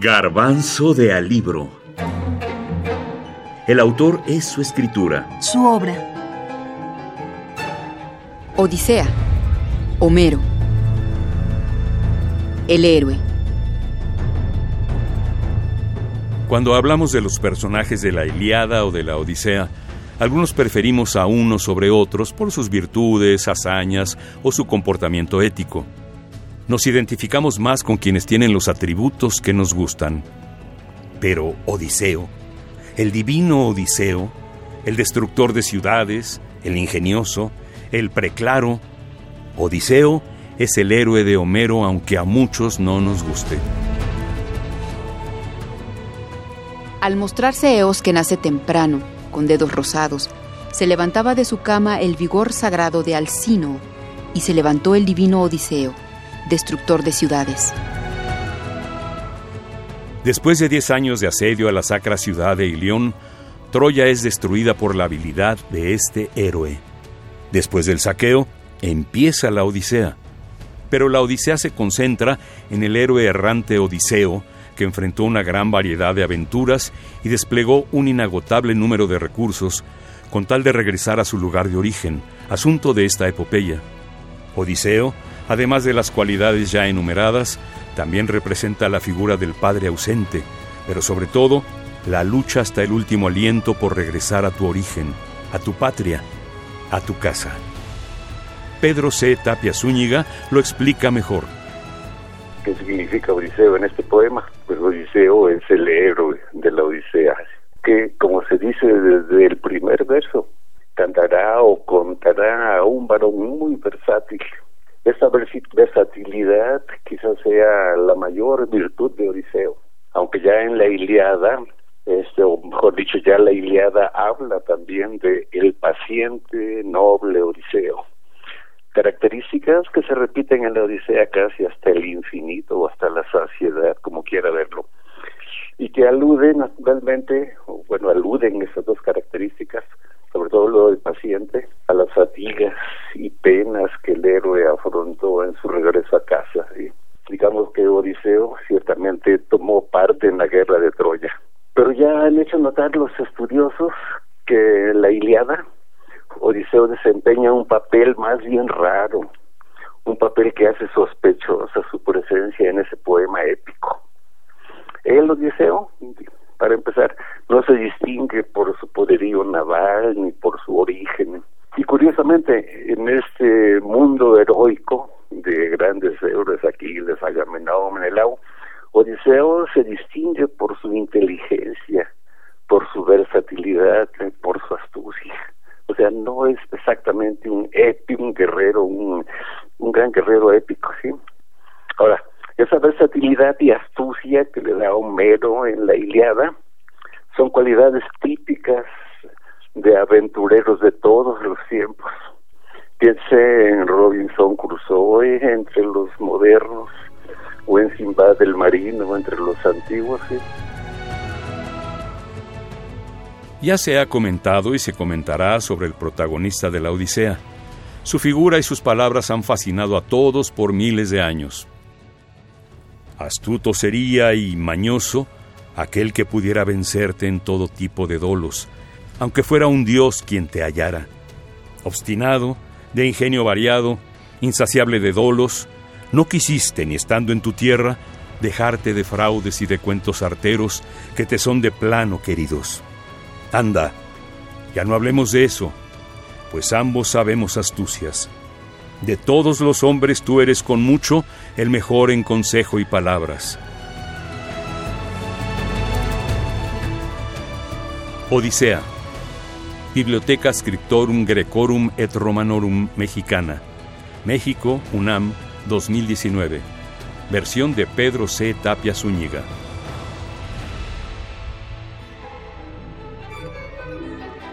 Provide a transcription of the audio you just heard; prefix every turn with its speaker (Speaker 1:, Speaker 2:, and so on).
Speaker 1: Garbanzo de Alibro. El autor es su escritura.
Speaker 2: Su obra.
Speaker 3: Odisea. Homero. El héroe.
Speaker 4: Cuando hablamos de los personajes de la Iliada o de la Odisea, algunos preferimos a unos sobre otros por sus virtudes, hazañas o su comportamiento ético. Nos identificamos más con quienes tienen los atributos que nos gustan. Pero Odiseo, el divino Odiseo, el destructor de ciudades, el ingenioso, el preclaro, Odiseo es el héroe de Homero aunque a muchos no nos guste.
Speaker 3: Al mostrarse Eos que nace temprano, con dedos rosados, se levantaba de su cama el vigor sagrado de Alcino y se levantó el divino Odiseo destructor de ciudades.
Speaker 4: Después de diez años de asedio a la sacra ciudad de Ilión, Troya es destruida por la habilidad de este héroe. Después del saqueo, empieza la Odisea. Pero la Odisea se concentra en el héroe errante Odiseo, que enfrentó una gran variedad de aventuras y desplegó un inagotable número de recursos con tal de regresar a su lugar de origen, asunto de esta epopeya. Odiseo Además de las cualidades ya enumeradas, también representa la figura del padre ausente, pero sobre todo la lucha hasta el último aliento por regresar a tu origen, a tu patria, a tu casa. Pedro C. Tapia Zúñiga lo explica mejor.
Speaker 5: ¿Qué significa Odiseo en este poema? Pues Odiseo es el héroe de la Odisea, que como se dice desde el primer verso, cantará o contará a un varón muy versátil, quizás sea la mayor virtud de Odiseo, aunque ya en la Iliada, este, o mejor dicho, ya la Iliada habla también de el paciente noble Odiseo. Características que se repiten en la Odisea casi hasta el infinito o hasta la saciedad, como quiera verlo, y que aluden naturalmente, bueno, aluden esas dos características sobre todo lo del paciente, a las fatigas y penas que el héroe afrontó en su regreso a casa. Y digamos que Odiseo ciertamente tomó parte en la guerra de Troya. Pero ya han hecho notar estudiosos que la Iliada Odiseo desempeña un papel más bien raro, un papel que hace sospechosa su presencia en ese poema épico. El Odiseo, para empezar, no se distingue por su poderío naval ni por su origen. Y curiosamente, en este mundo heroico de grandes héroes, Aquiles, Agamenón, Menelao, Odiseo se distingue por su inteligencia, por su versatilidad, por su astucia. O sea, no es exactamente un épico, un guerrero, un, un gran guerrero épico, ¿sí? Ahora, esa versatilidad y astucia que le da Homero en la Iliada son cualidades típicas de aventureros de todos los tiempos. Piense en Robinson Crusoe entre los modernos o en Simbad del Marino entre los antiguos.
Speaker 4: Ya se ha comentado y se comentará sobre el protagonista de la Odisea. Su figura y sus palabras han fascinado a todos por miles de años. Astuto sería y mañoso aquel que pudiera vencerte en todo tipo de dolos, aunque fuera un dios quien te hallara. Obstinado, de ingenio variado, insaciable de dolos, no quisiste, ni estando en tu tierra, dejarte de fraudes y de cuentos arteros que te son de plano queridos. Anda, ya no hablemos de eso, pues ambos sabemos astucias. De todos los hombres tú eres con mucho el mejor en consejo y palabras. Odisea. Biblioteca Scriptorum Grecorum et Romanorum Mexicana. México, UNAM, 2019. Versión de Pedro C. Tapia Zúñiga. Thank you.